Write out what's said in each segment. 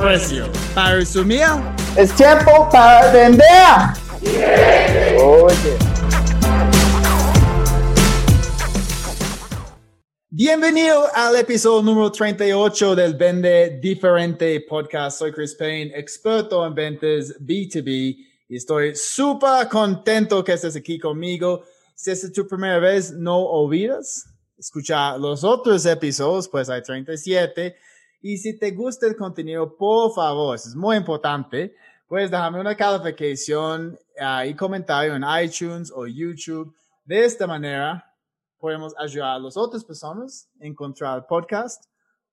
precio. Para resumir, es tiempo para vender. Oye. Bienvenido al episodio número 38 del Vende Diferente Podcast. Soy Chris Payne, experto en ventas B2B y estoy súper contento que estés aquí conmigo. Si es tu primera vez, no olvides escuchar los otros episodios, pues hay 37 y si te gusta el contenido, por favor, es muy importante, puedes dejarme una calificación uh, y comentario en iTunes o YouTube. De esta manera, podemos ayudar a las otras personas a encontrar el podcast,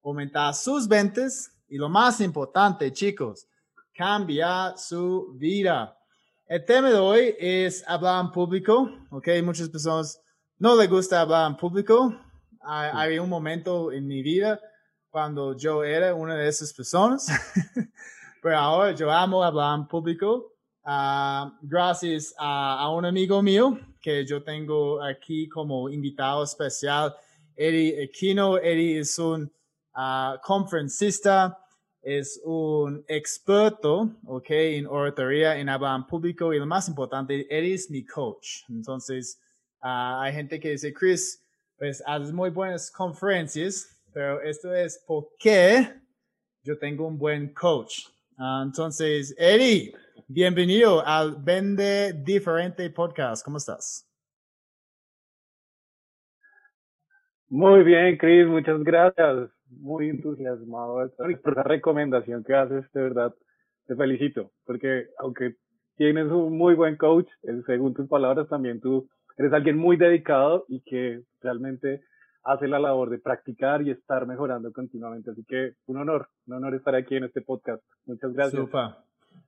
aumentar sus ventas y lo más importante, chicos, cambiar su vida. El tema de hoy es hablar en público, ¿ok? Muchas personas no les gusta hablar en público. Hay, hay un momento en mi vida cuando yo era una de esas personas, pero ahora yo amo hablar en público. Uh, gracias a, a, un amigo mío que yo tengo aquí como invitado especial, Eddie Aquino. Eddie es un uh, conferencista, es un experto, ok, en oratoria, en hablar en público y lo más importante, Eddie es mi coach. Entonces, uh, hay gente que dice, Chris, pues haces muy buenas conferencias, pero esto es porque yo tengo un buen coach. Uh, entonces, Eddie, bienvenido al Vende Diferente Podcast. ¿Cómo estás? Muy bien, Chris, muchas gracias. Muy entusiasmado por la recomendación que haces, de verdad. Te felicito, porque aunque tienes un muy buen coach, según tus palabras, también tú eres alguien muy dedicado y que realmente hace la labor de practicar y estar mejorando continuamente. Así que un honor, un honor estar aquí en este podcast. Muchas gracias. Super.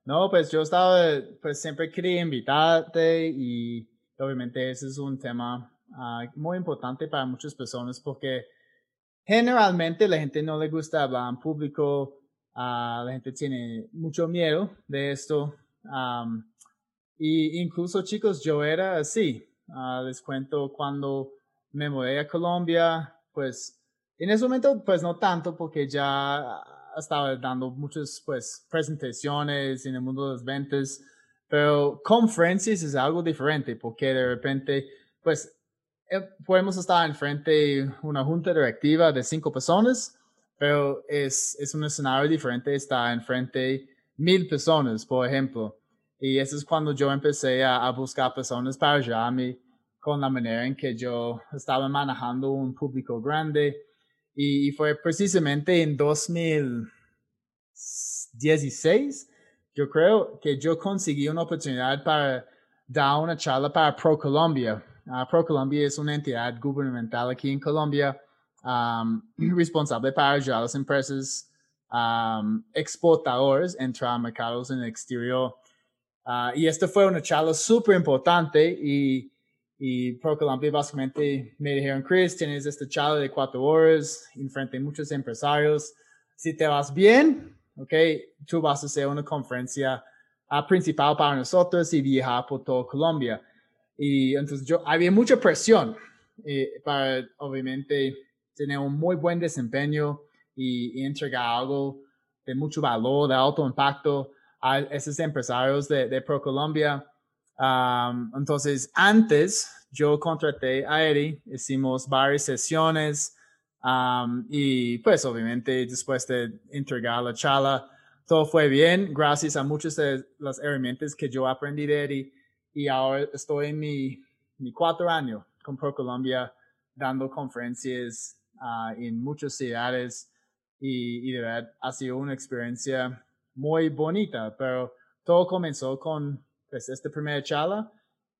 No, pues yo estaba, pues siempre quería invitarte y obviamente ese es un tema uh, muy importante para muchas personas porque generalmente la gente no le gusta hablar en público, uh, la gente tiene mucho miedo de esto. Um, y incluso chicos, yo era así. Uh, les cuento cuando me mudé a Colombia, pues en ese momento pues no tanto porque ya estaba dando muchas pues presentaciones en el mundo de las ventas, pero conferencias es algo diferente porque de repente pues eh, podemos estar enfrente de una junta directiva de cinco personas, pero es, es un escenario diferente estar enfrente de mil personas, por ejemplo. Y eso es cuando yo empecé a, a buscar personas para ayudarme con la manera en que yo estaba manejando un público grande. Y fue precisamente en 2016, yo creo que yo conseguí una oportunidad para dar una charla para ProColombia. Uh, ProColombia es una entidad gubernamental aquí en Colombia um, responsable para ayudar a las empresas um, exportadores a entrar a mercados en el exterior. Uh, y esta fue una charla súper importante y y ProColombia básicamente me dijeron, Chris, tienes esta charla de cuatro horas enfrente de muchos empresarios. Si te vas bien, ok, tú vas a hacer una conferencia uh, principal para nosotros y viajar por toda Colombia. Y entonces yo, había mucha presión eh, para, obviamente, tener un muy buen desempeño y, y, entregar algo de mucho valor, de alto impacto a esos empresarios de, de ProColombia. Um, entonces, antes yo contraté a Eddie, hicimos varias sesiones um, y pues obviamente después de entregar la charla, todo fue bien. Gracias a muchas de las herramientas que yo aprendí de Eddie y ahora estoy en mi, mi cuatro años con ProColombia dando conferencias uh, en muchas ciudades y, y de verdad ha sido una experiencia muy bonita, pero todo comenzó con pues, esta primera charla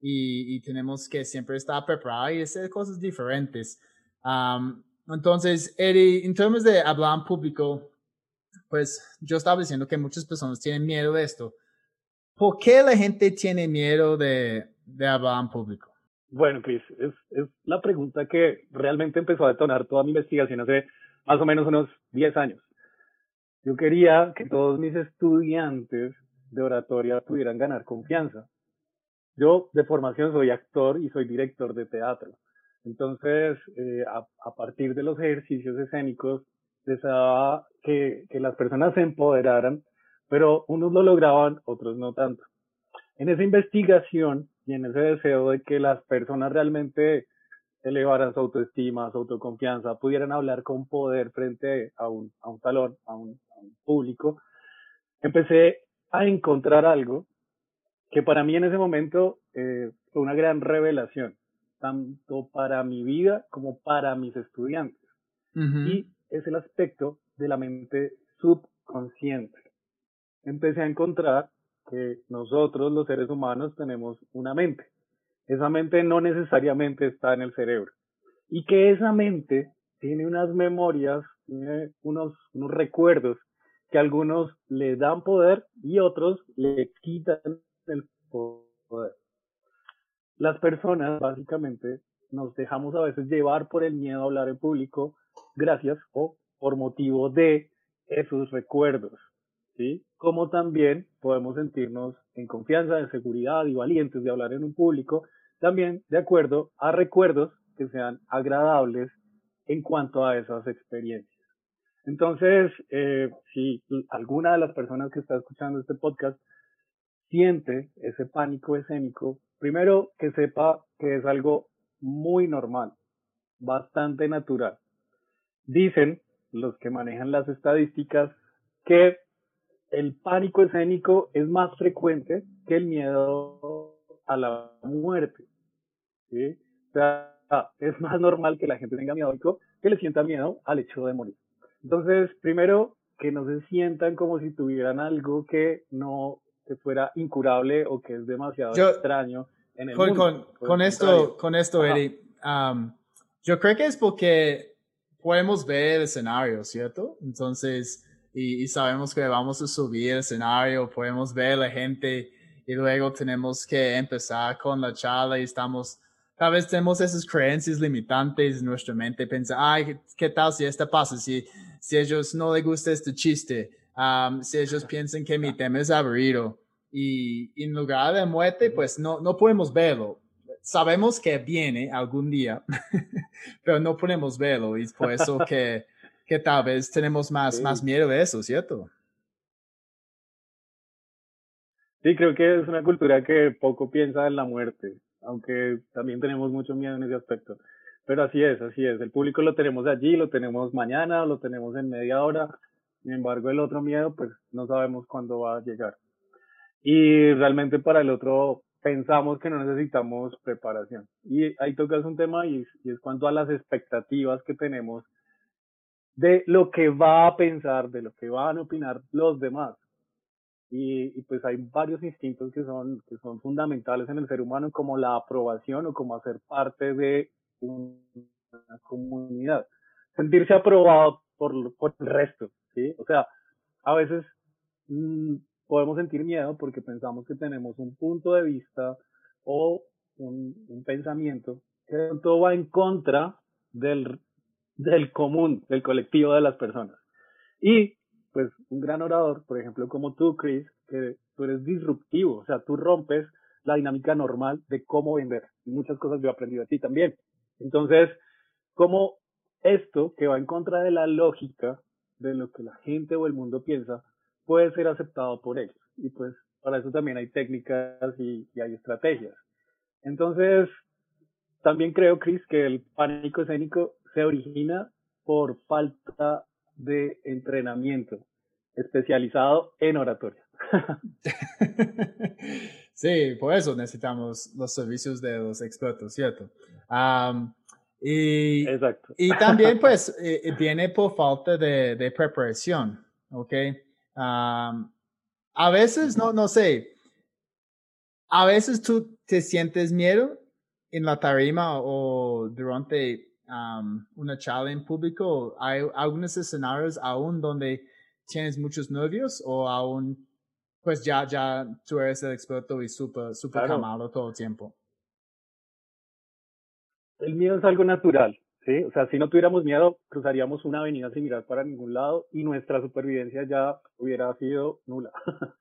y, y, tenemos que siempre estar preparados y hacer cosas diferentes. Um, entonces, Eddie, en términos de hablar en público, pues yo estaba diciendo que muchas personas tienen miedo de esto. ¿Por qué la gente tiene miedo de, de hablar en público? Bueno, Chris, es, es la pregunta que realmente empezó a detonar toda mi investigación hace más o menos unos 10 años. Yo quería que todos mis estudiantes de oratoria pudieran ganar confianza. Yo de formación soy actor y soy director de teatro. Entonces, eh, a, partir de los ejercicios escénicos, deseaba que, que las personas se empoderaran, pero unos lo lograban, otros no tanto. En esa investigación y en ese deseo de que las personas realmente elevaran su autoestima, su autoconfianza, pudieran hablar con poder frente a un, a un un, a un público, empecé a encontrar algo que para mí en ese momento eh, fue una gran revelación, tanto para mi vida como para mis estudiantes. Y es el aspecto de la mente subconsciente. Empecé a encontrar que nosotros los seres humanos tenemos una mente. Esa mente no necesariamente está en el cerebro. Y que esa mente tiene unas memorias, tiene unos, unos recuerdos que algunos le dan poder y otros le quitan el poder. Las personas básicamente nos dejamos a veces llevar por el miedo a hablar en público gracias o por motivo de esos recuerdos, ¿sí? Como también podemos sentirnos en confianza, en seguridad y valientes de hablar en un público, también de acuerdo a recuerdos que sean agradables en cuanto a esas experiencias. Entonces, eh, si alguna de las personas que está escuchando este podcast siente ese pánico escénico, primero que sepa que es algo muy normal, bastante natural. Dicen los que manejan las estadísticas que el pánico escénico es más frecuente que el miedo a la muerte. O sea, es más normal que la gente tenga miedo que le sienta miedo al hecho de morir. Entonces, primero, que no se sientan como si tuvieran algo que no que fuera incurable o que es demasiado extraño en el con, mundo. Con, esto, con esto, Eddie, um, yo creo que es porque podemos ver el escenario, ¿cierto? Entonces, y, y, sabemos que vamos a subir el escenario, podemos ver la gente y luego tenemos que empezar con la charla y estamos Tal vez tenemos esas creencias limitantes en nuestra mente, pensar, ay, ¿qué tal si esto pasa? Si, si ellos no les gusta este chiste, um, si ellos piensan que mi tema es aburrido y, y en lugar de muerte, pues no, no podemos verlo. Sabemos que viene algún día, pero no podemos verlo y es por eso que, que tal vez tenemos más, más miedo de eso, ¿cierto? Sí, creo que es una cultura que poco piensa en la muerte aunque también tenemos mucho miedo en ese aspecto. Pero así es, así es. El público lo tenemos allí, lo tenemos mañana, lo tenemos en media hora. Sin embargo, el otro miedo, pues no sabemos cuándo va a llegar. Y realmente para el otro pensamos que no necesitamos preparación. Y ahí tocas un tema y, y es cuanto a las expectativas que tenemos de lo que va a pensar, de lo que van a opinar los demás. Y, pues hay varios instintos que son, que son fundamentales en el ser humano, como la aprobación o como hacer parte de una comunidad. Sentirse aprobado por, por el resto, ¿sí? O sea, a veces mm, podemos sentir miedo porque pensamos que tenemos un punto de vista o un, un pensamiento que todo va en contra del, del común, del colectivo de las personas. Y pues un gran orador, por ejemplo, como tú, Chris, que tú eres disruptivo, o sea, tú rompes la dinámica normal de cómo vender. Y muchas cosas yo he aprendido de ti también. Entonces, como esto que va en contra de la lógica de lo que la gente o el mundo piensa, puede ser aceptado por ellos. Y pues para eso también hay técnicas y, y hay estrategias. Entonces, también creo, Chris, que el pánico escénico se origina por falta de entrenamiento especializado en oratoria. sí, por eso necesitamos los servicios de los expertos, ¿cierto? y, Exacto. y también pues eh, eh, viene por falta de, de preparación, ¿ok? a veces, no, no sé, a veces tú te sientes miedo en la tarima o durante una charla en público. Hay algunos escenarios aún donde tienes muchos novios o aún, pues ya, ya tú eres el experto y súper, súper calmado todo el tiempo? El miedo es algo natural, ¿sí? O sea, si no tuviéramos miedo, cruzaríamos una avenida sin mirar para ningún lado y nuestra supervivencia ya hubiera sido nula.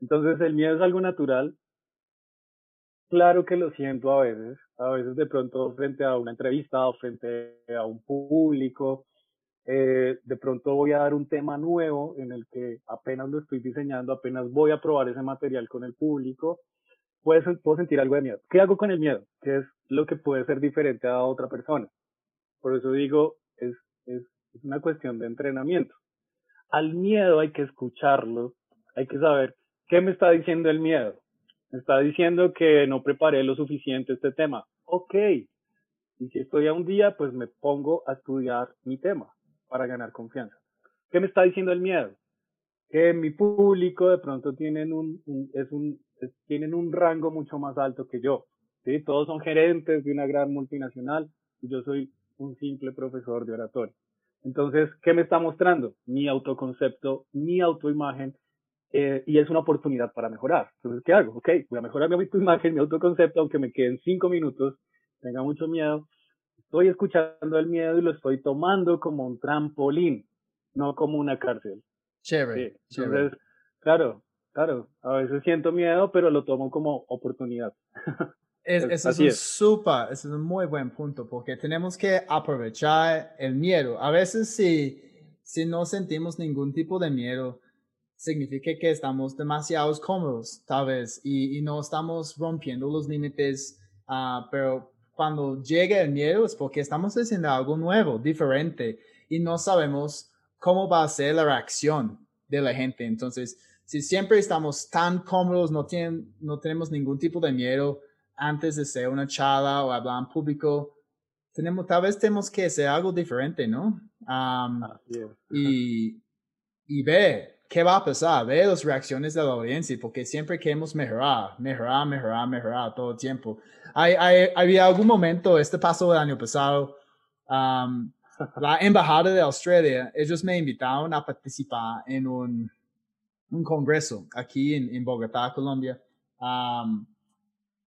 Entonces, el miedo es algo natural. Claro que lo siento a veces, a veces de pronto frente a una entrevista o frente a un público, eh, de pronto voy a dar un tema nuevo en el que apenas lo estoy diseñando, apenas voy a probar ese material con el público, puedo, sentir algo de miedo. ¿Qué hago con el miedo? ¿Qué es lo que puede ser diferente a otra persona? Por eso digo, es, es una cuestión de entrenamiento. Al miedo hay que escucharlo, hay que saber qué me está diciendo el miedo. Me está diciendo que no preparé lo suficiente este tema. Ok. Y si estoy a un día, pues me pongo a estudiar mi tema para ganar confianza. ¿Qué me está diciendo el miedo? Que mi público de pronto tienen un, es un, tienen un rango mucho más alto que yo. ¿sí? Todos son gerentes de una gran multinacional y yo soy un simple profesor de oratoria. Entonces, ¿qué me está mostrando? Mi autoconcepto, mi autoimagen, eh, y es una oportunidad para mejorar. Entonces, ¿qué hago? Ok, voy a mejorar mi autoimagen, mi autoconcepto, aunque me queden cinco minutos, tenga mucho miedo, estoy escuchando el miedo y lo estoy tomando como un trampolín, no como una cárcel. Chévere. Entonces, claro, claro, a veces siento miedo, pero lo tomo como oportunidad. Es, eso es un súper, es un muy buen punto, porque tenemos que aprovechar el miedo. A veces si, si no sentimos ningún tipo de miedo, significa que estamos demasiado cómodos, tal vez, y, y no estamos rompiendo los límites, uh, pero cuando llega el miedo es porque estamos haciendo algo nuevo, diferente, y no sabemos cómo va a ser la reacción de la gente. Entonces, si siempre estamos tan cómodos, no, tienen, no tenemos ningún tipo de miedo antes de hacer una charla o hablar en público, tenemos, tal vez tenemos que hacer algo diferente, ¿no? Um, y, y ver qué va a pasar, ver las reacciones de la audiencia, porque siempre queremos mejorar, mejorar, mejorar, mejorar todo el tiempo. Hay, hay, había algún momento, este pasó el año pasado, um, la embajada de Australia, ellos me invitaron a participar en un, un congreso aquí en, en Bogotá, Colombia. Um,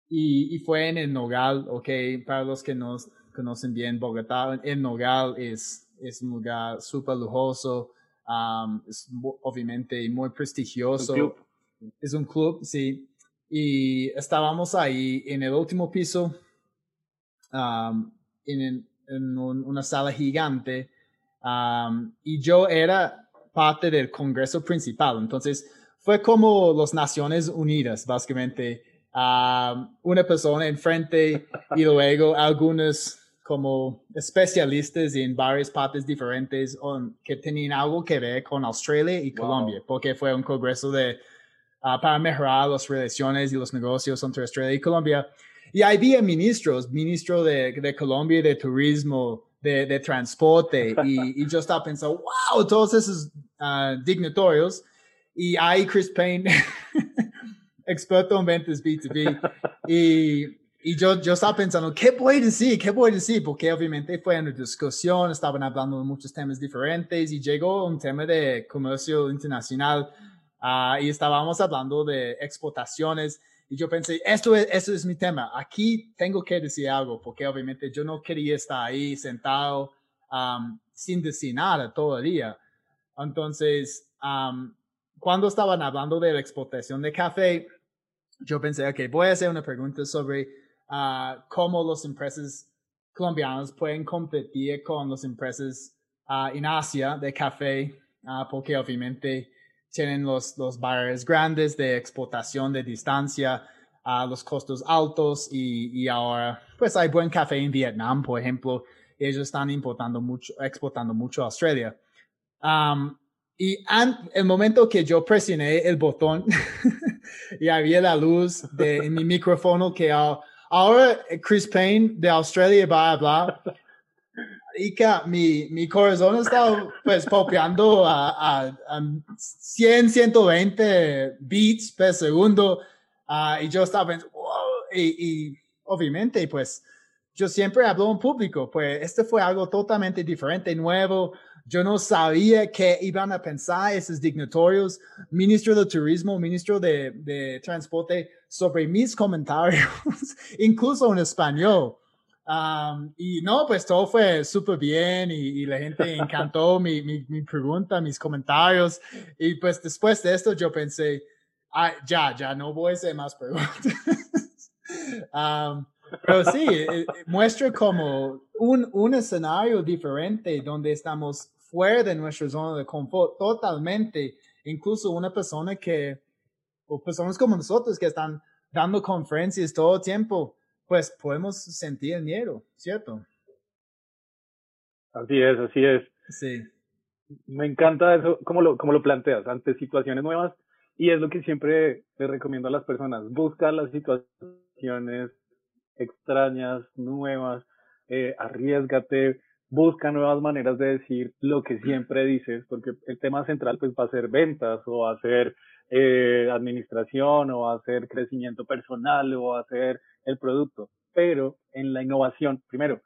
y, y, fue en el Nogal, ok, para los que no conocen bien Bogotá, el Nogal es, es un lugar súper lujoso, um, es obviamente muy prestigioso. Es un club, sí y estábamos ahí en el último piso, um, en, en una sala gigante, um, y yo era parte del Congreso principal. Entonces, fue como las Naciones Unidas, básicamente. Una persona enfrente y luego algunos como especialistas en varias partes diferentes que tenían algo que ver con Australia y Colombia, porque fue un congreso de Ah, para mejorar las relaciones y los negocios entre Australia y Colombia. Y había ministros, ministro de, de Colombia de turismo, de, de transporte, y, y, yo estaba pensando, wow, todos esos uh, dignatorios. Y ahí Chris Payne, experto en ventas B2B, y, y yo, yo estaba pensando, ¿qué voy a decir? ¿Qué voy a decir? Porque obviamente fue una discusión, estaban hablando de muchos temas diferentes y llegó un tema de comercio internacional Ah, y estábamos hablando de exportaciones y yo pensé, esto es, esto es mi tema, aquí tengo que decir algo, porque obviamente yo no quería estar ahí sentado sin decir nada día. Entonces, cuando estaban hablando de la exportación de café, yo pensé, ok, voy a hacer una pregunta sobre uh, cómo las empresas colombianas pueden competir con las empresas uh, en Asia de café, porque obviamente tienen los, los barriers grandes de exportación de distancia, los costos altos y, y, ahora pues hay buen café en Vietnam, por ejemplo, ellos están importando mucho, exportando mucho a Australia. Um, y el momento que yo presioné el botón y había la luz de en mi micrófono que ahora Chris Payne de Australia va a hablar que mi, mi corazón está pues popeando a, a, a 100, 120 beats por segundo. Uh, y yo estaba pensando, y, y, obviamente, pues yo siempre hablo en público, pues este fue algo totalmente diferente, nuevo. Yo no sabía qué iban a pensar esos dignatorios, ministro de Turismo, ministro de, de Transporte, sobre mis comentarios, incluso en español. Um, y no, pues todo fue súper bien y, y, la gente encantó mi, mi, mi, pregunta, mis comentarios. Y pues después de esto yo pensé, ah, ya, ya no voy a hacer más preguntas. um, pero sí, eh, eh, muestra como un, un escenario diferente donde estamos fuera de nuestra zona de confort totalmente. Incluso una persona que, o personas como nosotros que están dando conferencias todo el tiempo, pues podemos sentir miedo, ¿cierto? Así es, así es. Sí. Me encanta eso, como lo, como lo planteas, ante situaciones nuevas, y es lo que siempre le recomiendo a las personas, busca las situaciones extrañas, nuevas, eh, arriesgate, busca nuevas maneras de decir lo que siempre dices, porque el tema central pues va a ser ventas o va a ser eh, administración o ser crecimiento personal o ser el producto. Pero en la innovación, primero,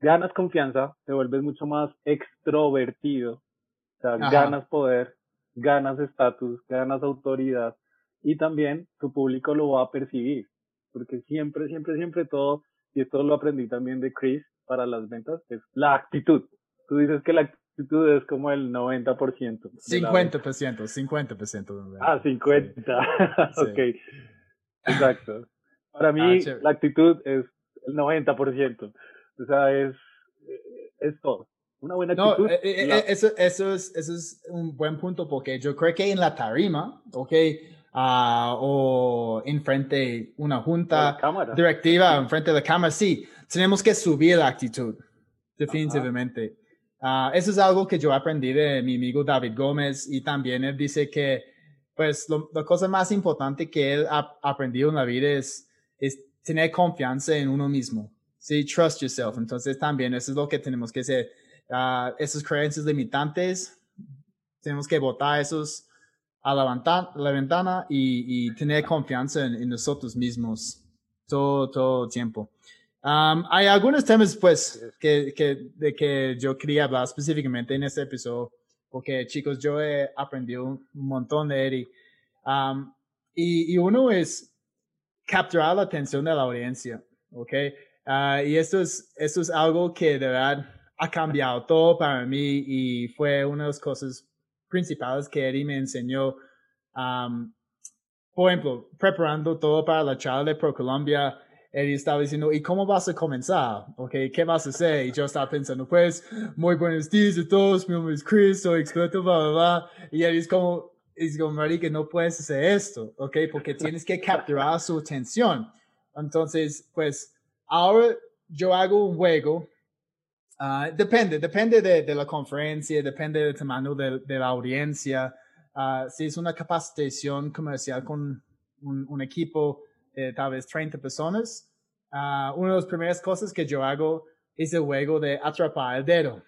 ganas confianza, te vuelves mucho más extrovertido, o sea, ganas poder, ganas estatus, ganas autoridad y también tu público lo va a percibir porque siempre, siempre, siempre todo, y esto lo aprendí también de Chris para las ventas, es la actitud. Tú dices que la actitud es como el 90%. 50%, 50%. Ah, 50. ok. Exacto. Para mí, ah, la actitud es el 90%. O sea, es, es todo. Una buena actitud. No, eh, eh, eh, eso, eso, es, eso es un buen punto porque yo creo que en la tarima, ok, uh, o enfrente una junta directiva, enfrente de la cámara, sí, tenemos que subir la actitud, definitivamente. Uh, eso es algo que yo aprendí de mi amigo David Gómez y también él dice que, pues, la cosa más importante que él ha aprendido en la vida es, es tener confianza en uno mismo. Sí, trust yourself. Entonces también eso es lo que tenemos que hacer. Uh, esas creencias limitantes, tenemos que votar esos a la, ventana, y, tener confianza en, nosotros mismos todo, todo el tiempo. Um, hay algunos temas, pues, que, que, de que yo quería hablar específicamente en este episodio, porque, chicos, yo he aprendido un montón de él. Um, y, y, uno es capturar la atención de la audiencia, ¿ok? Uh, y esto es, esto es algo que de verdad ha cambiado todo para mí y fue una de las cosas principales que Eddie me enseñó. por ejemplo, preparando todo para la charla de ProColombia, Eddie estaba diciendo, ¿y cómo vas a comenzar? Okay, ¿Qué vas a hacer? Y yo estaba pensando, pues, muy buenos días a todos, mi nombre es Chris, soy experto, bla, bla, bla. Y Eddie es como, es como, que no puedes hacer esto, ¿ok? Porque tienes que capturar su atención. Entonces, pues, ahora yo hago un juego Uh, depende, depende de, de, la conferencia, depende del tamaño de, de la audiencia. Uh, si es una capacitación comercial con un, un equipo de tal vez 30 personas, uh, una de las primeras cosas que yo hago es el juego de atrapar el dedo.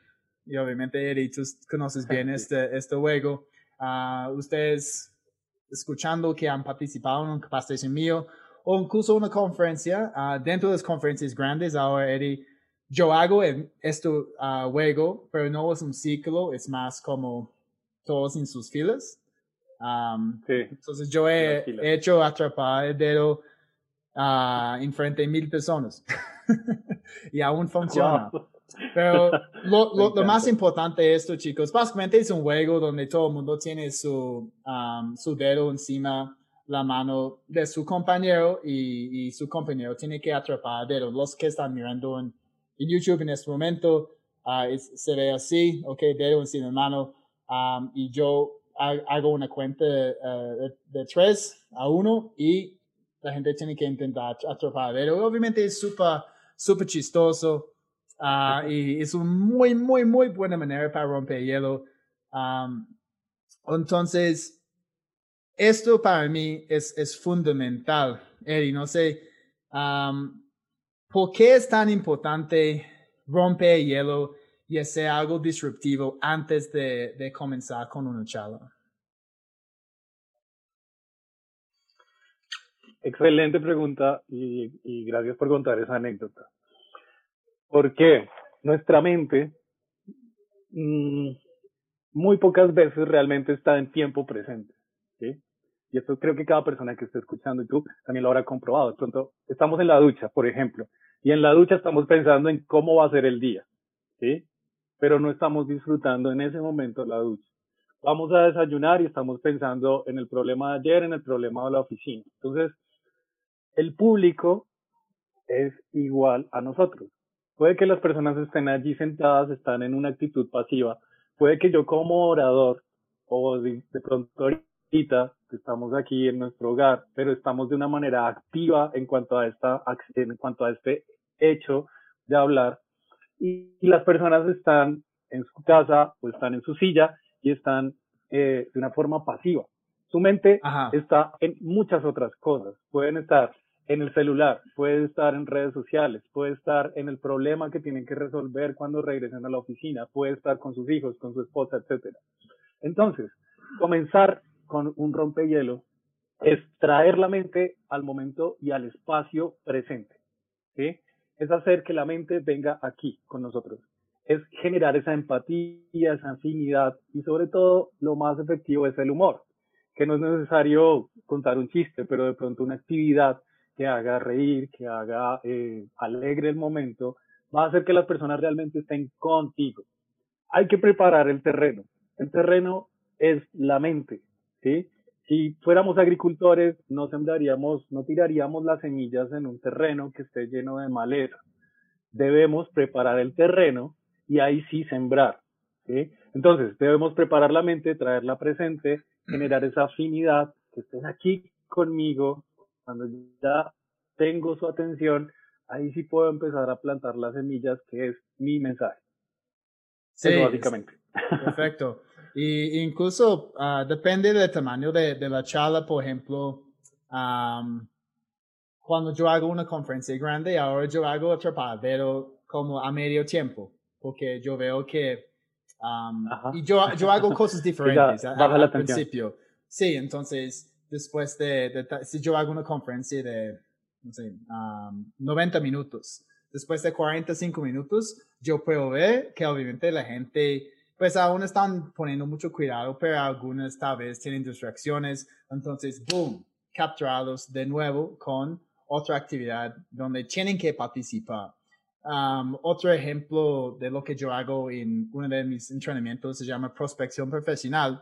Y obviamente, Eddie, tú conoces bien este, este juego. ustedes escuchando que han participado en una capacitación mío o incluso una conferencia, dentro de las conferencias grandes, ahora Eddie yo hago esto uh, juego, pero no es un ciclo, es más como todos en sus filas. Um, sí, entonces yo he hecho atrapar el dedo uh, en frente de mil personas y aún funciona. Pero lo, lo, lo, más importante de esto, chicos, básicamente es un juego donde todo el mundo tiene su, um, su dedo encima la mano de su compañero y, y, su compañero tiene que atrapar el dedo. Los que están mirando en en YouTube en este momento uh, se ve así, ok, dedo encima de mano, um, y yo hago una cuenta uh, de, 3 a 1 y la gente tiene que intentar atrapar dedo. Obviamente es súper, súper chistoso uh, y es una muy, muy, muy buena manera para romper hielo. Um, entonces, esto para mí es, es fundamental. Eddie, no sé, um, ¿Por qué es tan importante romper hielo y hacer algo disruptivo antes de, de comenzar con una charla? Excelente pregunta y, y, gracias por contar esa anécdota. ¿Por qué? Nuestra mente mm, muy pocas veces realmente está en tiempo presente. ¿sí? Y esto creo que cada persona que esté escuchando y tú también lo habrá comprobado. De pronto estamos en la ducha, por ejemplo, y en la ducha estamos pensando en cómo va a ser el día, ¿sí? Pero no estamos disfrutando en ese momento la ducha. Vamos a desayunar y estamos pensando en el problema de ayer, en el problema de la oficina. Entonces, el público es igual a nosotros. Puede que las personas estén allí sentadas, están en una actitud pasiva. Puede que yo como orador o de, pronto ahorita estamos aquí en nuestro hogar, pero estamos de una manera activa en cuanto a esta en cuanto a este hecho de hablar y, las personas están en su casa o están en su silla y están eh, de una forma pasiva. Su mente está en muchas otras cosas. Pueden estar en el celular, puede estar en redes sociales, puede estar en el problema que tienen que resolver cuando regresen a la oficina, puede estar con sus hijos, con su esposa, etcétera. Entonces, comenzar con un rompehielo es traer la mente al momento y al espacio presente. ¿sí? Es hacer que la mente venga aquí con nosotros. Es generar esa empatía, esa afinidad y sobre todo lo más efectivo es el humor, que no es necesario contar un chiste, pero de pronto una actividad que haga reír, que haga eh, alegre el momento, va a hacer que las personas realmente estén contigo. Hay que preparar el terreno. El terreno es la mente, ¿sí? Si fuéramos agricultores, no sembraríamos, no tiraríamos las semillas en un terreno que esté lleno de maleza. Debemos preparar el terreno y ahí sí sembrar, ¿sí? Entonces, debemos preparar la mente, traerla presente, generar esa afinidad, que estén aquí conmigo, cuando ya tengo su atención, ahí sí puedo empezar a plantar las semillas, que es mi mensaje. Sí, básicamente. Perfecto. Y incluso uh, depende del tamaño de, de, la charla, por ejemplo, um, cuando yo hago una conferencia grande, ahora yo hago otra pero como a medio tiempo, porque yo veo que um, y yo, yo hago cosas diferentes al principio. Sí, entonces después de, si yo hago una conferencia de, no sé, 90 minutos, después de 45 minutos, yo puedo ver que obviamente la gente, pues aún están poniendo mucho cuidado, pero algunas tal vez tienen distracciones, entonces, boom, capturados de nuevo con otra actividad donde tienen que participar. otro ejemplo de lo que yo hago en uno de mis entrenamientos se llama prospección profesional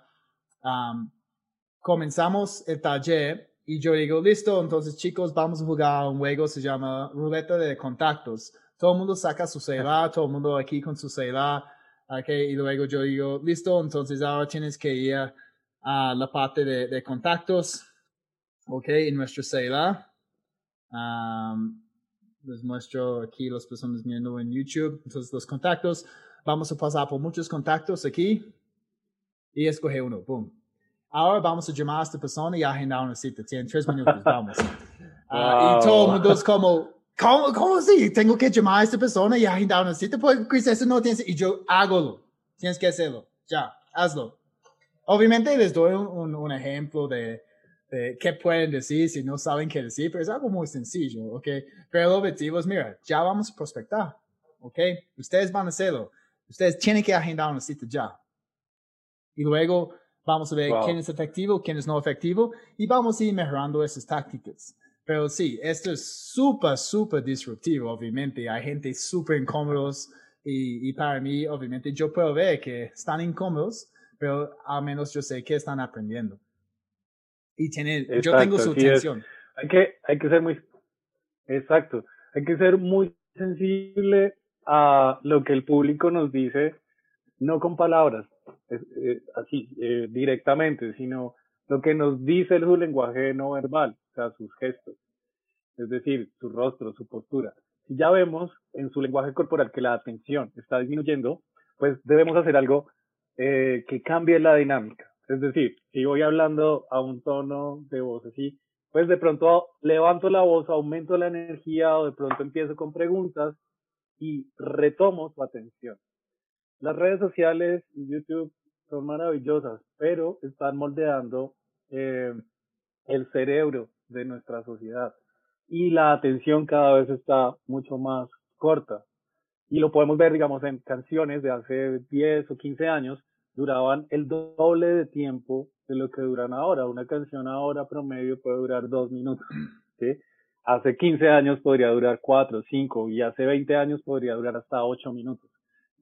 comenzamos el taller y yo digo, listo, entonces chicos, vamos a jugar un juego, se llama ruleta de contactos. Todo el mundo saca su celular, todo el mundo aquí con su celular, okay, y luego yo digo, listo, entonces ahora tienes que ir a la parte de, contactos, ok, en nuestro celular. les muestro aquí las personas viendo en YouTube, entonces los contactos, vamos a pasar por muchos contactos aquí y escoge uno, boom ahora vamos a llamar a esta persona y agendar una cita. Tienen tres minutos, vamos. Ah, y todo el mundo es como, ¿cómo, ¿cómo así? Tengo que llamar a esta persona y agendar una cita porque Chris, eso no tienes, y yo hágalo. Tienes que hacerlo. Ya, hazlo. Obviamente les doy un, un, ejemplo de, de, qué pueden decir si no saben qué decir, pero es algo muy sencillo, ¿ok? Pero el objetivo es, mira, ya vamos a prospectar, ¿ok? Ustedes van a hacerlo. Ustedes tienen que agendar una cita ya. Y luego Vamos a ver quién es efectivo, quién es no efectivo y vamos a ir mejorando esas tácticas. Pero sí, esto es súper, súper disruptivo, obviamente. Hay gente súper incómodos y, y, para mí, obviamente, yo puedo ver que están incómodos, pero al menos yo sé que están aprendiendo. Y tienen, yo tengo su atención. Hay que, hay que ser muy, exacto, hay que ser muy sensible a lo que el público nos dice, no con palabras, así eh, directamente, sino lo que nos dice su lenguaje no verbal, o sea, sus gestos, es decir, su rostro, su postura. Si ya vemos en su lenguaje corporal que la atención está disminuyendo, pues debemos hacer algo eh, que cambie la dinámica. Es decir, si voy hablando a un tono de voz así, pues de pronto levanto la voz, aumento la energía o de pronto empiezo con preguntas y retomo su atención. Las redes sociales y YouTube son maravillosas, pero están moldeando eh, el cerebro de nuestra sociedad y la atención cada vez está mucho más corta. Y lo podemos ver, digamos, en canciones de hace 10 o 15 años, duraban el doble de tiempo de lo que duran ahora. Una canción ahora promedio puede durar dos minutos. ¿sí? Hace 15 años podría durar 4, 5 y hace 20 años podría durar hasta 8 minutos.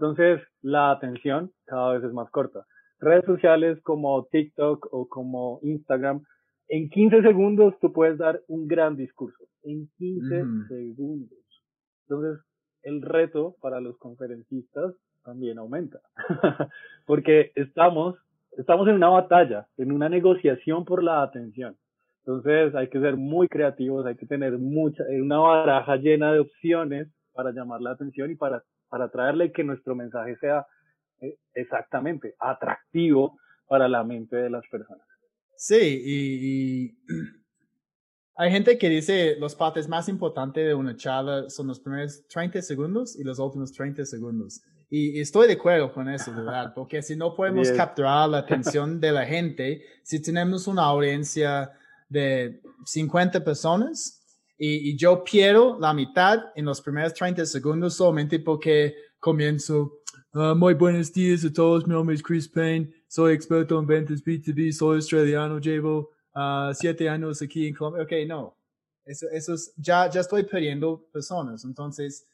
Entonces, la atención cada vez es más corta. Redes sociales como TikTok o como Instagram, en 15 segundos tú puedes dar un gran discurso. En 15 segundos. Entonces, el reto para los conferencistas también aumenta. Porque estamos, estamos en una batalla, en una negociación por la atención. Entonces hay que ser muy creativos, hay que tener mucha, una baraja llena de opciones para llamar la atención y para, para traerle que nuestro mensaje sea eh, exactamente atractivo para la mente de las personas. Sí, y hay gente que dice los partes más importantes de una charla son los primeros 30 segundos y los últimos 30 segundos. Y, estoy de acuerdo con eso, ¿verdad? Porque si no podemos capturar la atención de la gente, si tenemos una audiencia de 50 personas y, yo pierdo la mitad en los primeros 30 segundos solamente porque comienzo, ah, muy buenos días a todos, mi nombre es Chris Payne, soy experto en ventas B2B, soy australiano, llevo uh, siete años aquí en Colombia. Ok, no. Eso, eso es, ya, ya estoy perdiendo personas. Entonces,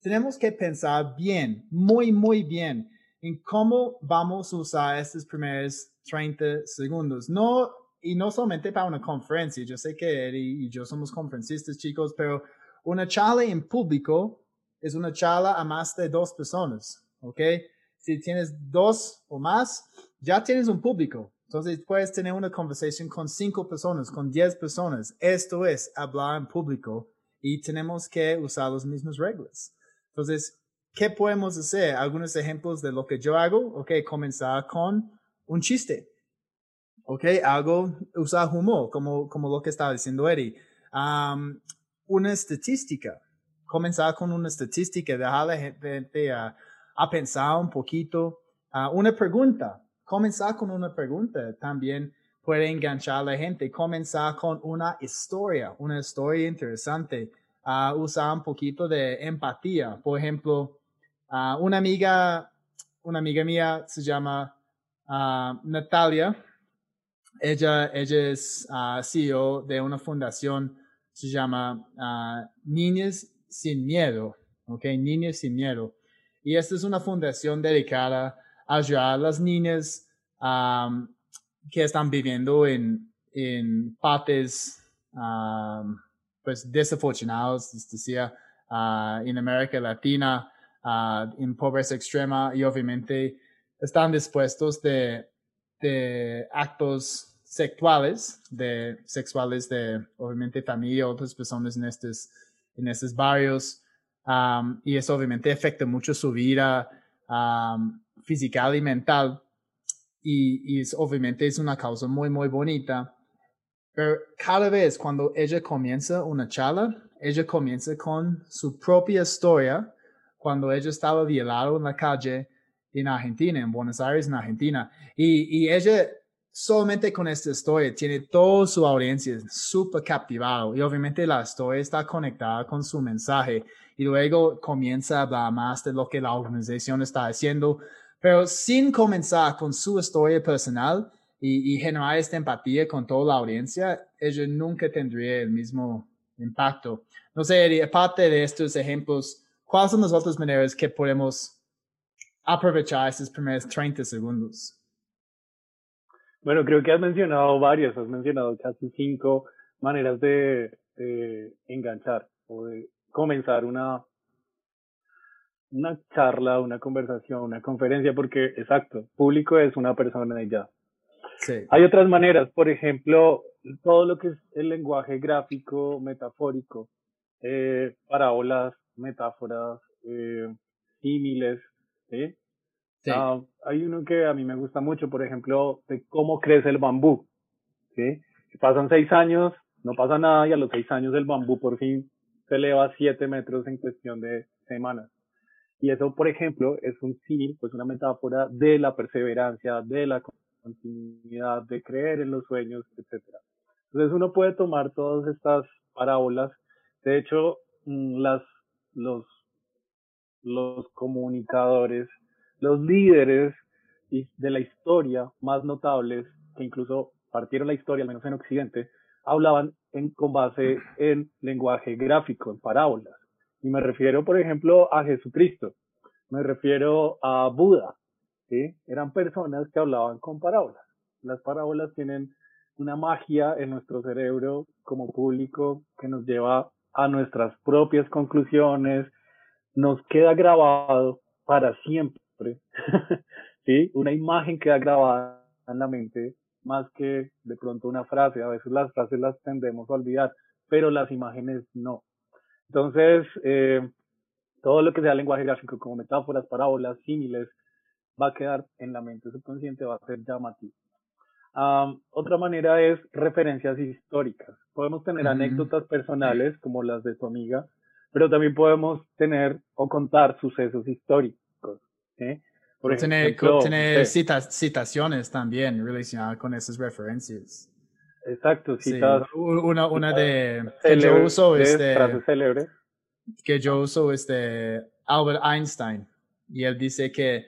tenemos que pensar bien, muy, muy bien, en cómo vamos a usar estos primeros 30 segundos. No, y no solamente para una conferencia. Yo sé que Eddie y yo somos conferencistas, chicos, pero una charla en público es una charla a más de dos personas. ¿Ok? Si tienes dos o más, ya tienes un público. Entonces puedes tener una conversación con cinco personas, con diez personas. Esto es hablar en público y tenemos que usar las mismas reglas. Entonces, ¿qué podemos hacer? Algunos ejemplos de lo que yo hago. Ok, comenzar con un chiste. Ok, hago, usar humor, como, como lo que estaba diciendo Eddie. una estadística. Comenzar con una estadística, dejar a la gente a, a pensar un poquito. Uh, una pregunta comenzar con una pregunta también puede enganchar a la gente. Comenzar con una historia, una historia interesante. Uh, usar un poquito de empatía. Por ejemplo, uh, una amiga, una amiga mía se llama Natalia. Ella, ella es CEO de una fundación, se llama Niños sin Miedo. ¿ok? Niños sin Miedo. Y esta es una fundación dedicada ayudar a las niñas que están viviendo en, en partes pues desafortunados, decía, uh, en América Latina, uh, en pobreza extrema y obviamente están dispuestos de, de actos sexuales, de sexuales de obviamente familia, otras personas en estos, en estos barrios. y eso obviamente afecta mucho su vida física y mental. Y, y obviamente es una causa muy, muy bonita. Pero cada vez cuando ella comienza una charla, ella comienza con su propia historia cuando ella estaba violada en la calle en Argentina, en Buenos Aires, en Argentina. Y, y ella solamente con esta historia tiene toda su audiencia súper captivado y obviamente la historia está conectada con su mensaje y luego comienza a hablar más de lo que la organización está haciendo, pero sin comenzar con su historia personal y, generar esta empatía con toda la audiencia, ella nunca tendría el mismo impacto. No sé, aparte de estos ejemplos, ¿cuáles son las otras maneras que podemos aprovechar estos primeros 30 segundos? Bueno, creo que has mencionado varias, has mencionado casi cinco maneras de enganchar o de comenzar una, una charla, una conversación, una conferencia, porque exacto, público es una persona y ya. Sí. Hay otras maneras, por ejemplo, todo lo que es el lenguaje gráfico, metafórico, eh, parábolas, metáforas, eh, símiles, ¿sí? Sí. Ah, hay uno que a mí me gusta mucho, por ejemplo, de cómo crece el bambú. ¿sí? Si pasan seis años, no pasa nada y a los seis años el bambú por fin se eleva siete metros en cuestión de semanas. Y eso, por ejemplo, es un símil, pues una metáfora de la perseverancia, de la continuidad, de creer en los sueños, etc. Entonces uno puede tomar todas estas parábolas. De hecho, mm, los los comunicadores, los líderes de la historia más notables, que incluso partieron la historia, al menos en Occidente, hablaban en, con base en lenguaje gráfico, en parábolas. Y me refiero, por ejemplo, a Jesucristo, me refiero a Buda, ¿sí? Eran personas que hablaban con parábolas. Las parábolas tienen una magia en nuestro cerebro como público que nos lleva a nuestras propias conclusiones, nos queda grabado para siempre, ¿sí? Una imagen queda grabada en la mente más que de pronto una frase. A veces las frases las tendemos a olvidar, pero las imágenes no. Entonces, eh, todo lo que sea lenguaje gráfico como metáforas, parábolas, símiles, va a quedar en la mente subconsciente, va a ser llamativo. otra manera es referencias históricas. Podemos tener anécdotas personales como las de tu amiga, pero también podemos tener o contar sucesos históricos. Por ejemplo, tener, citas, citaciones también relacionadas con esas referencias. Exacto, citas. Una, una de que yo uso este, célebre. Que yo uso este Albert Einstein. Y él dice que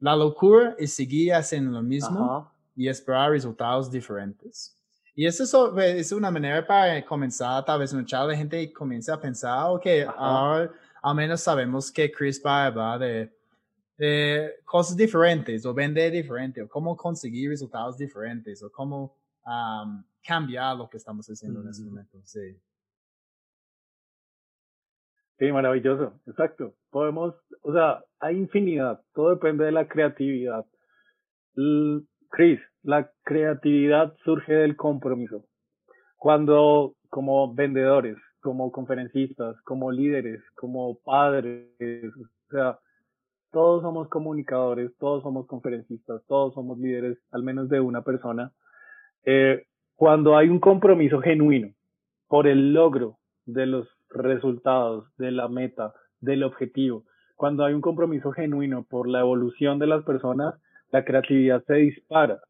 la locura es seguir haciendo lo mismo y esperar resultados diferentes. Y eso es una manera para comenzar, tal vez mucha la gente comience a pensar, ok, ahora al menos sabemos que Chris va a hablar de, de, cosas diferentes o vender diferente o cómo conseguir resultados diferentes o cómo um, cambiar lo que estamos haciendo en ese momento. Sí. Sí, maravilloso, exacto. Podemos, o sea, hay infinidad, todo depende de la creatividad. Chris, la creatividad surge del compromiso. Cuando como vendedores, como conferencistas, como líderes, como padres, o sea, todos somos comunicadores, todos somos conferencistas, todos somos líderes, al menos de una persona. Eh, cuando hay un compromiso genuino por el logro de los resultados, de la meta, del objetivo, cuando hay un compromiso genuino por la evolución de las personas, la creatividad se dispara.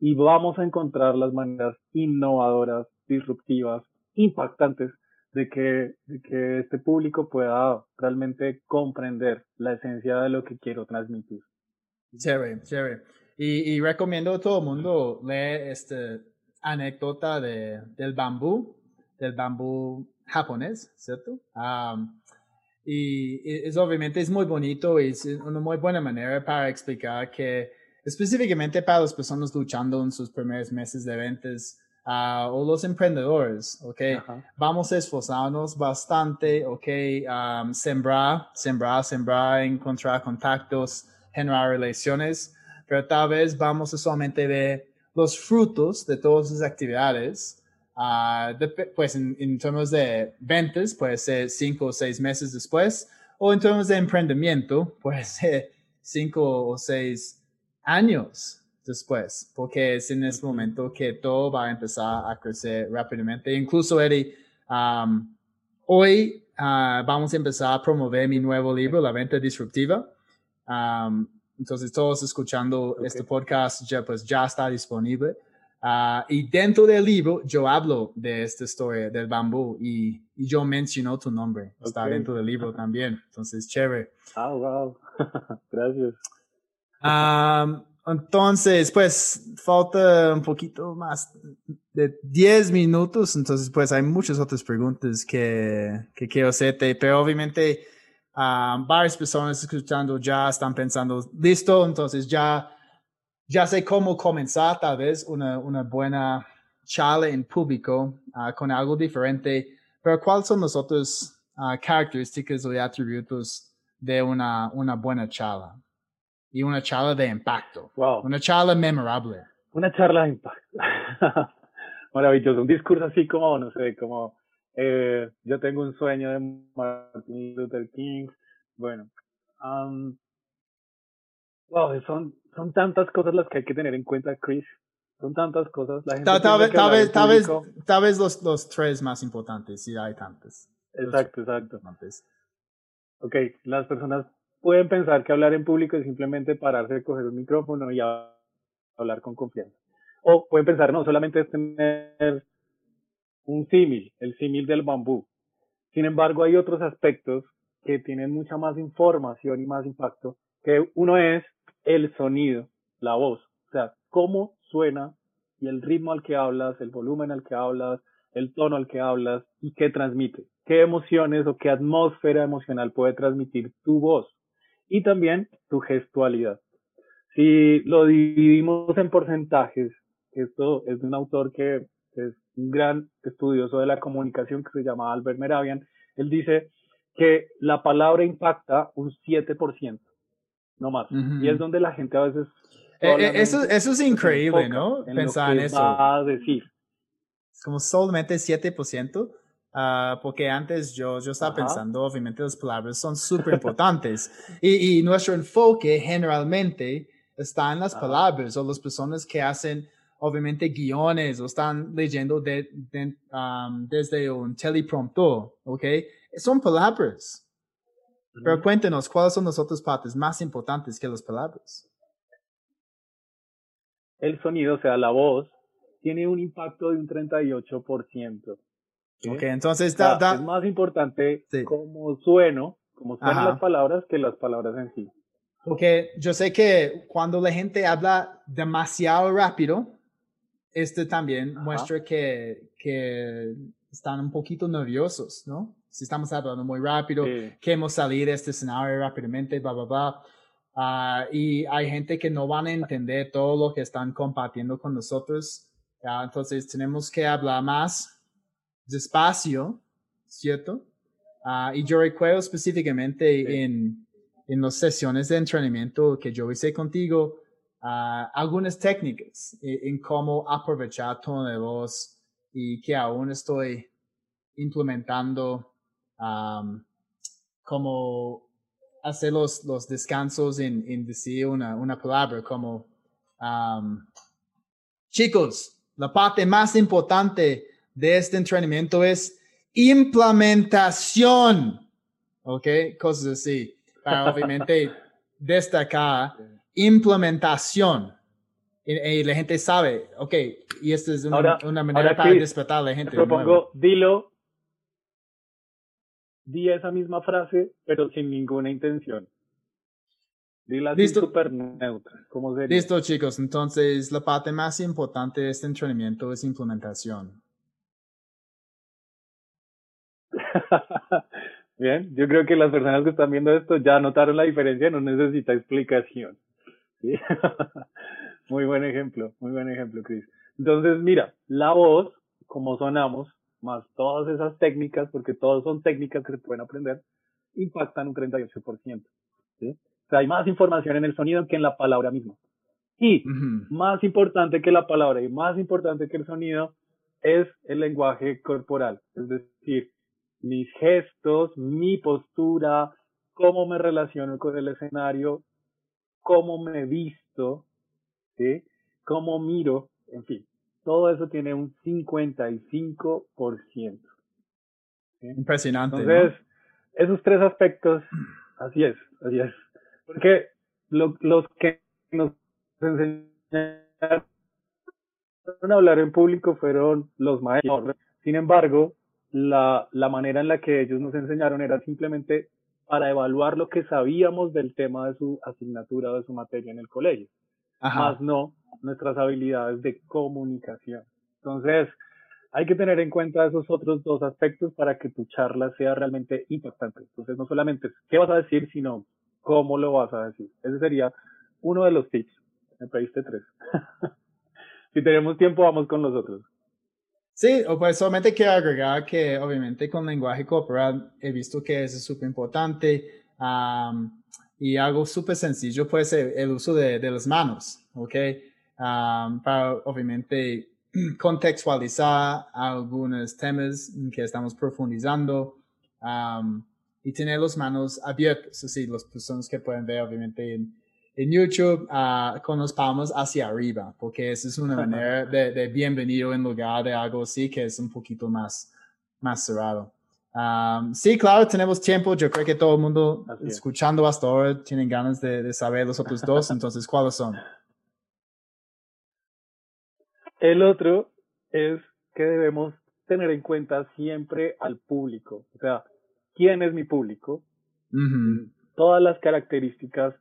Y vamos a encontrar las maneras innovadoras, disruptivas, impactantes de que, de que este público pueda realmente comprender la esencia de lo que quiero transmitir. Chévere, chévere. Y, y recomiendo a todo el mundo leer esta anécdota de, del bambú, del bambú japonés, ¿cierto? y, es obviamente es muy bonito y es una muy buena manera para explicar que específicamente para las personas luchando en sus primeros meses de ventas uh, o los emprendedores, ¿ok? Vamos a esforzarnos bastante, ¿ok? Um, sembrar, sembrar, sembrar, encontrar contactos, generar relaciones, pero tal vez vamos a solamente ver los frutos de todas esas actividades. Uh, pues en, en, términos de ventas, puede ser cinco o seis meses después, o en términos de emprendimiento, puede ser cinco o seis años después, porque es en ese momento que todo va a empezar a crecer rápidamente. Incluso, Eddie, um, hoy uh, vamos a empezar a promover mi nuevo libro, La Venta Disruptiva. Um, entonces, todos escuchando este podcast ya, pues, ya está disponible. Uh, y dentro del libro yo hablo de esta historia del bambú y, y yo menciono tu nombre. Está dentro del libro también. Entonces, chévere. Ah, wow. Gracias. Um, entonces, pues falta un poquito más de 10 minutos, entonces pues hay muchas otras preguntas que, quiero hacerte, pero obviamente um, varias personas escuchando ya están pensando, listo, entonces ya, ya sé cómo comenzar tal vez una, una buena charla en público uh, con algo diferente, pero ¿cuáles son las otras uh, características o atributos de una, una buena charla? Y una charla de impacto. Wow. Una charla memorable. Una charla de impacto. Maravilloso. Un discurso así como, no sé, como eh, yo tengo un sueño de Martin Luther King. Bueno. Um, wow, son, son tantas cosas las que hay que tener en cuenta, Chris. Son tantas cosas. La gente tal, vez, tal, vez, tal, vez, tal vez los, los tres más importantes, si hay tantos. Exacto, exacto. Ok, las personas pueden pensar que hablar en público es simplemente pararse, coger un micrófono y hablar con confianza. O pueden pensar, no, solamente es tener un símil, el símil del bambú. Sin embargo, hay otros aspectos que tienen mucha más información y más impacto, que uno es el sonido, la voz, o sea, cómo suena y el ritmo al que hablas, el volumen al que hablas, el tono al que hablas y qué transmite, qué emociones o qué atmósfera emocional puede transmitir tu voz y también tu gestualidad. Si lo dividimos en porcentajes, esto es de un autor que es un gran estudioso de la comunicación que se llama Albert Meravian, él dice que la palabra impacta un 7%, no más. Y es donde la gente a veces... Eh, eh, eso, eso es increíble, ¿no? Pensar en eso. a decir. Es como solamente 7%. Ah, porque antes yo, yo estaba pensando, obviamente las palabras son súper importantes y, y, nuestro enfoque generalmente está en las palabras o las personas que hacen obviamente guiones o están leyendo de, um, desde un teleprompter, ¿ok? Son palabras. Pero cuéntenos, ¿cuáles son las otras partes más importantes que las palabras? El sonido, o sea, la voz, tiene un impacto de un 38%. Ok, entonces es más importante cómo sueno, cómo suenan las palabras que las palabras en sí. Porque yo sé que cuando la gente habla demasiado rápido, este también muestra que, que están un poquito nerviosos, ¿no? Si estamos hablando muy rápido, queremos salir de este escenario rápidamente, bla, bla, bla. Ah, y hay gente que no van a entender todo lo que están compartiendo con nosotros. entonces tenemos que hablar más despacio, ¿cierto? Uh, y yo recuerdo específicamente en, en las sesiones de entrenamiento que yo hice contigo, uh, algunas técnicas en, cómo aprovechar tono de voz y que aún estoy implementando um, cómo hacer los, los descansos en, en decir una, una palabra como um, chicos, la parte más importante de este entrenamiento es implementación. ¿Ok? Cosas así. Para obviamente destacar implementación. Y, la gente sabe, ok, y esta es una, una manera para despertar a la gente. Propongo, dilo, di esa misma frase, pero sin ninguna intención. Dila Listo. super neutra. ¿Cómo sería? Listo, chicos. Entonces, la parte más importante de este entrenamiento es implementación. Bien, yo creo que las personas que están viendo esto ya notaron la diferencia, no necesita explicación. muy buen ejemplo, muy buen ejemplo, Chris. Entonces, mira, la voz, como sonamos, más todas esas técnicas, porque todas son técnicas que se pueden aprender, impactan un 38%. ¿sí? O sea, hay más información en el sonido que en la palabra misma. Y más importante que la palabra y más importante que el sonido es el lenguaje corporal. Es decir, mis gestos, mi postura, cómo me relaciono con el escenario, cómo me visto, ¿sí? cómo miro, en fin, todo eso tiene un 55%. Impresionante. Entonces, esos tres aspectos, así es, así es. Porque los que nos enseñaron a hablar en público fueron los maestros. Sin embargo, la, la manera en la que ellos nos enseñaron era simplemente para evaluar lo que sabíamos del tema de su asignatura o de su materia en el colegio, más no nuestras habilidades de comunicación. Entonces, hay que tener en cuenta esos otros dos aspectos para que tu charla sea realmente impactante. Entonces, no solamente qué vas a decir, sino cómo lo vas a decir. Ese sería uno de los tips. Me pediste tres. si tenemos tiempo, vamos con los otros. Sí, pues solamente quiero agregar que obviamente con lenguaje corporal he visto que es súper importante y algo súper sencillo puede ser el uso de, de las manos, ¿ok? para obviamente contextualizar algunos temas que estamos profundizando y tener las manos abiertas, así las personas que pueden ver obviamente en, en YouTube uh, con los palmos hacia arriba, porque esa es una manera de, de, bienvenido en lugar de algo así que es un poquito más, más cerrado. Um, sí, claro, tenemos tiempo. Yo creo que todo el mundo escuchando hasta ahora tienen ganas de, de saber los otros dos. Entonces, ¿cuáles son? El otro es que debemos tener en cuenta siempre al público. O sea, ¿quién es mi público? todas las características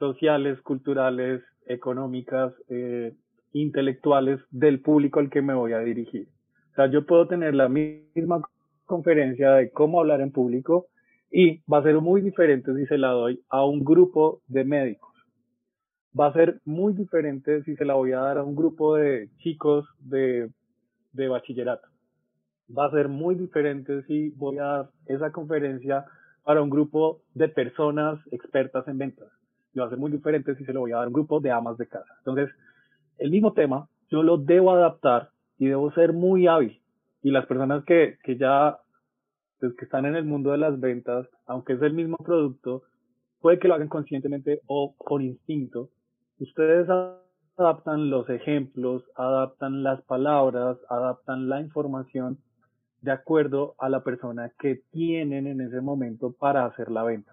sociales, culturales, económicas, eh, intelectuales del público al que me voy a dirigir. O sea, yo puedo tener la misma conferencia de cómo hablar en público y va a ser muy diferente si se la doy a un grupo de médicos. Va a ser muy diferente si se la voy a dar a un grupo de chicos de, de bachillerato. Va a ser muy diferente si voy a dar esa conferencia para un grupo de personas expertas en ventas. A ser muy diferente si se lo voy a dar a un grupo de amas de casa. Entonces, el mismo tema, yo lo debo adaptar y debo ser muy hábil. Y las personas que, que ya pues, que están en el mundo de las ventas, aunque es el mismo producto, puede que lo hagan conscientemente o por instinto. Ustedes adaptan los ejemplos, adaptan las palabras, adaptan la información de acuerdo a la persona que tienen en ese momento para hacer la venta.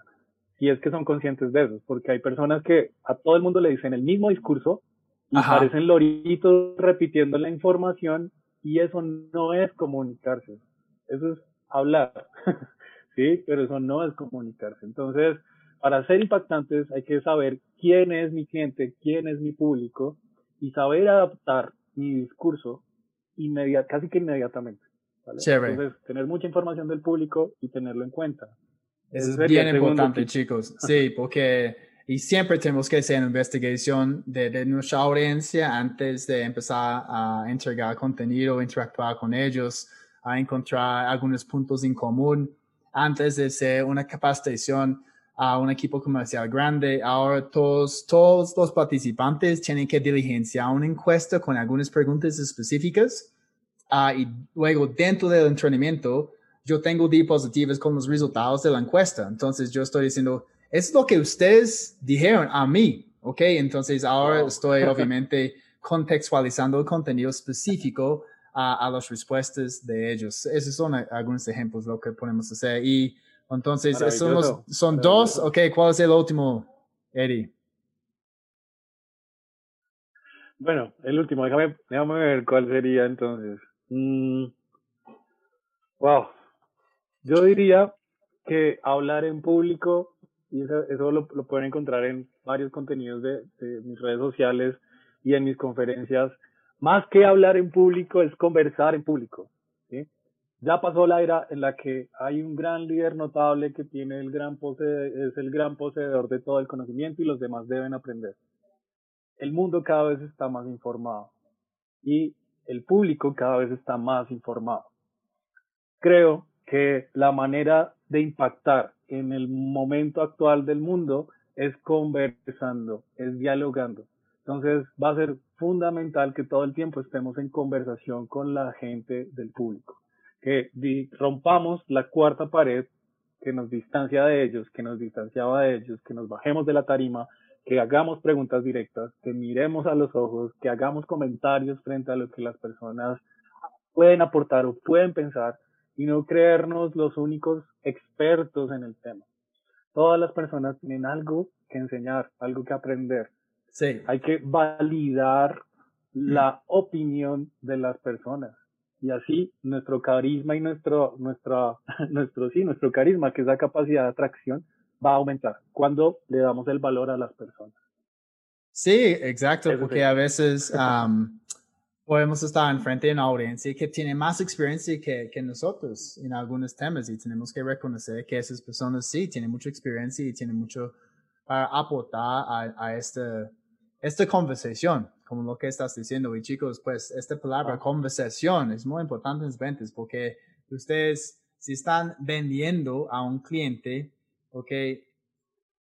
Y es que son conscientes de eso, porque hay personas que a todo el mundo le dicen el mismo discurso, y parecen loritos repitiendo la información y eso no es comunicarse. Eso es hablar. sí, pero eso no es comunicarse. Entonces, para ser impactantes hay que saber quién es mi cliente, quién es mi público y saber adaptar mi discurso casi que inmediatamente. Entonces, tener mucha información del público y tenerlo en cuenta. Eso es bien importante, chicos. Sí, porque y siempre tenemos que hacer una investigación de, de, nuestra audiencia antes de empezar a entregar contenido, interactuar con ellos, a encontrar algunos puntos en común antes de hacer una capacitación a un equipo comercial grande. Ahora todos, todos los participantes tienen que diligenciar una encuesta con algunas preguntas específicas uh, y luego dentro del entrenamiento yo tengo diapositivas con los resultados de la encuesta. Entonces yo estoy diciendo, es lo que ustedes dijeron a mí, ¿ok? Entonces ahora estoy obviamente contextualizando el contenido específico a, las respuestas de ellos. Esos son algunos ejemplos de lo que podemos hacer. Y entonces, son, son dos, ok, ¿cuál es el último, Eddie? Bueno, el último, déjame, déjame ver cuál sería entonces. Mm, wow. Yo diría que hablar en público y eso, eso lo, lo, pueden encontrar en varios contenidos de, de, mis redes sociales y en mis conferencias. Más que hablar en público es conversar en público. ¿sí? Ya pasó la era en la que hay un gran líder notable que tiene el gran posee, es el gran poseedor de todo el conocimiento y los demás deben aprender. El mundo cada vez está más informado y el público cada vez está más informado. Creo que la manera de impactar en el momento actual del mundo es conversando, es dialogando. Entonces va a ser fundamental que todo el tiempo estemos en conversación con la gente del público, que rompamos la cuarta pared que nos distancia de ellos, que nos distanciaba de ellos, que nos bajemos de la tarima, que hagamos preguntas directas, que miremos a los ojos, que hagamos comentarios frente a lo que las personas pueden aportar o pueden pensar y no creernos los únicos expertos en el tema. Todas las personas tienen algo que enseñar, algo que aprender. Sí. Hay que validar la opinión de las personas. Y así nuestro carisma y nuestro, nuestro, nuestro, sí, nuestro carisma, que es la capacidad de atracción, va a aumentar cuando le damos el valor a las personas. Sí, exacto, porque a veces podemos estar enfrente de una audiencia que tiene más experiencia que, que, nosotros en algunos temas y tenemos que reconocer que esas personas sí tienen mucha experiencia y tienen mucho para aportar a, a esta, esta conversación, como lo que estás diciendo. Y chicos, pues esta palabra ah. conversación es muy importante en las ventas porque ustedes, si están vendiendo a un cliente, ok,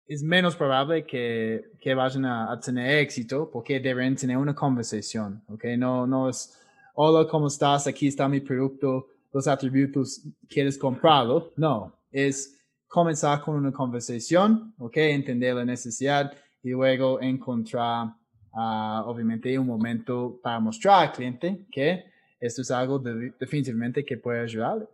es menos probable que, que vayan a, tener éxito porque deben tener una conversación, ¿ok? No, no es, hola, ¿cómo estás? Aquí está mi producto, los atributos, ¿quieres comprarlo? No, es comenzar con una conversación, ¿ok? Entender la necesidad y luego encontrar, uh, obviamente, un momento para mostrar al cliente que esto es algo definitivamente que puede ayudarle.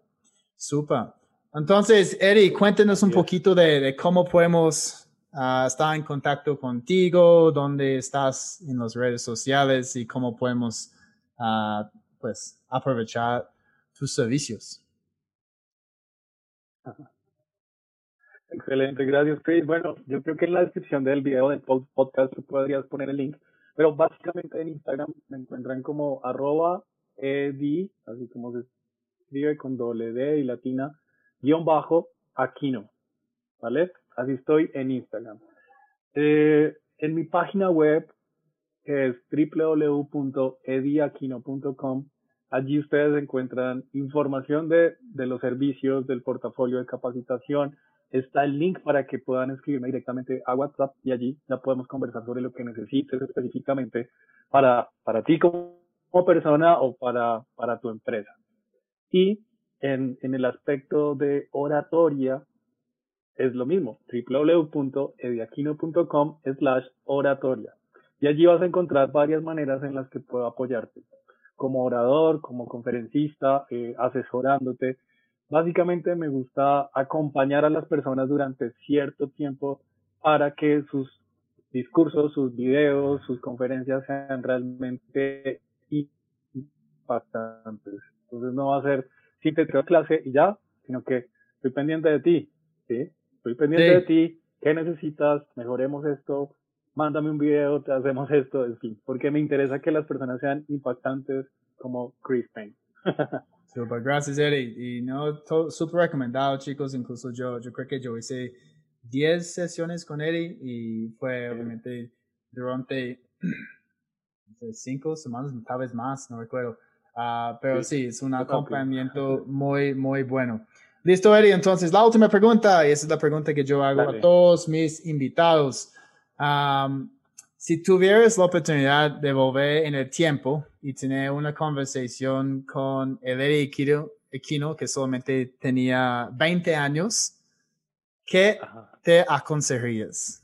Super. Entonces, Eri, cuéntenos un poquito de, cómo podemos ah, estar en contacto contigo, dónde estás en las redes sociales y cómo podemos uh, pues, aprovechar tus servicios. Excelente, gracias Chris. Bueno, yo creo que en la descripción del video del podcast tú podrías poner el link, pero básicamente en Instagram me encuentran como arroba ed, así como se escribe con doble D y latina, guion bajo, Aquino, ¿vale? Así estoy en Instagram. Eh, en mi página web, que es www.ediaquino.com, allí ustedes encuentran información de, de los servicios del portafolio de capacitación, está el link para que puedan escribirme directamente a WhatsApp y allí ya podemos conversar sobre lo que necesites específicamente para, para ti como, persona o para, para tu empresa. Y en, en el aspecto de oratoria es lo mismo, www.ediaquino.com slash oratoria. Y allí vas a encontrar varias maneras en las que puedo apoyarte, como orador, como conferencista, eh, asesorándote, Básicamente me gusta acompañar a las personas durante cierto tiempo para que sus discursos, sus videos, sus conferencias sean realmente impactantes. Entonces no va a ser si te traigo clase y ya, sino que estoy pendiente de ti, ¿sí? Estoy pendiente de ti, ¿qué necesitas? Mejoremos esto, mándame un video, te hacemos esto, en fin, porque me interesa que las personas sean impactantes como Chris Payne. Super, gracias Eddie. Y no, súper recomendado chicos, incluso yo, yo creo que yo hice 10 sesiones con Eddie y fue obviamente durante 5 semanas, tal vez más, no recuerdo. Uh, pero sí, es un acompañamiento muy, muy bueno. Listo, Eddie. Entonces, la última pregunta, y esa es la pregunta que yo hago a todos mis invitados. Um, si tuvieras la oportunidad de volver en el tiempo y tener una conversación con Eddie Equino, que solamente tenía 20 años, ¿qué te aconsejarías?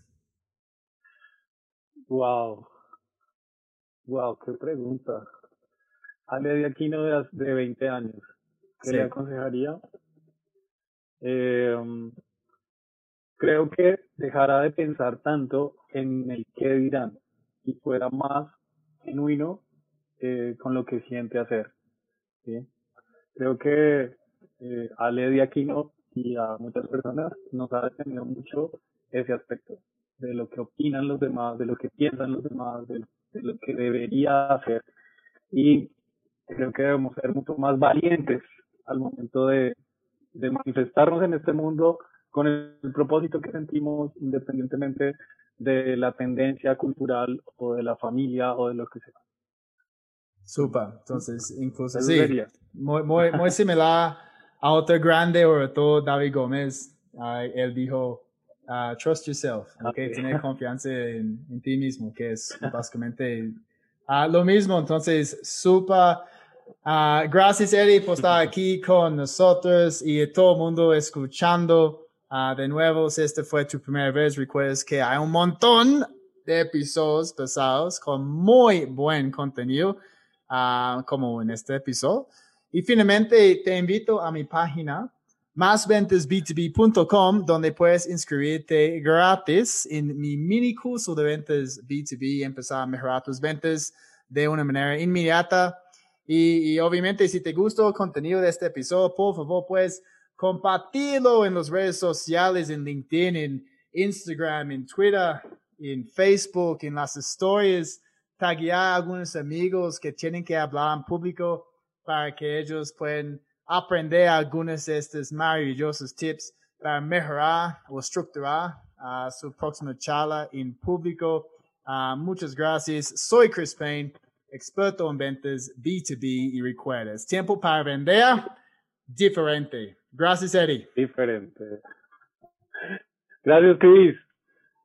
Wow. Wow, qué pregunta. A Eddie Aquino de, 20 años, ¿qué le aconsejaría? Eh, creo que dejara de pensar tanto en el qué dirán y fuera más genuino eh, con lo que siente hacer. ¿sí? Creo que eh, a Lady Aquino y a muchas personas nos ha detenido mucho ese aspecto de lo que opinan los demás, de lo que piensan los demás, de, lo que debería hacer. Y creo que debemos ser mucho más valientes al momento de, de manifestarnos en este mundo con el, propósito que sentimos independientemente de la tendencia cultural o de la familia o de lo que sea. Super, entonces incluso sí, muy, muy, muy similar a otro grande orator, David Gómez. él dijo, uh, trust yourself, okay, tener confianza en, ti mismo, que es básicamente uh, lo mismo. Entonces, super. Uh, gracias, Eddie, por estar aquí con nosotros y todo el mundo escuchando. Ah, de nuevo, si esta fue tu primera vez, recuerdes que hay un montón de episodios pesados con muy buen contenido, uh, como en este episodio. Y finalmente, te invito a mi página, másventasb2b.com, donde puedes inscribirte gratis en mi mini curso de ventas B2B y empezar a mejorar tus ventas de una manera inmediata. Y, y obviamente, si te gustó el contenido de este episodio, por favor, pues compartirlo en las redes sociales, en LinkedIn, en Instagram, en Twitter, en Facebook, en las stories, taguear a algunos amigos que tienen que hablar en público para que ellos puedan aprender algunos de estos maravillosos tips para mejorar o estructurar uh, su próxima charla en público. Uh, muchas gracias. Soy Chris Payne, experto en ventas B2B y recuerdas, tiempo para vender diferente. Gracias, Eddie. Diferente. Gracias, Chris.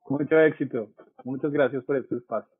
Mucho éxito. Muchas gracias por este espacio.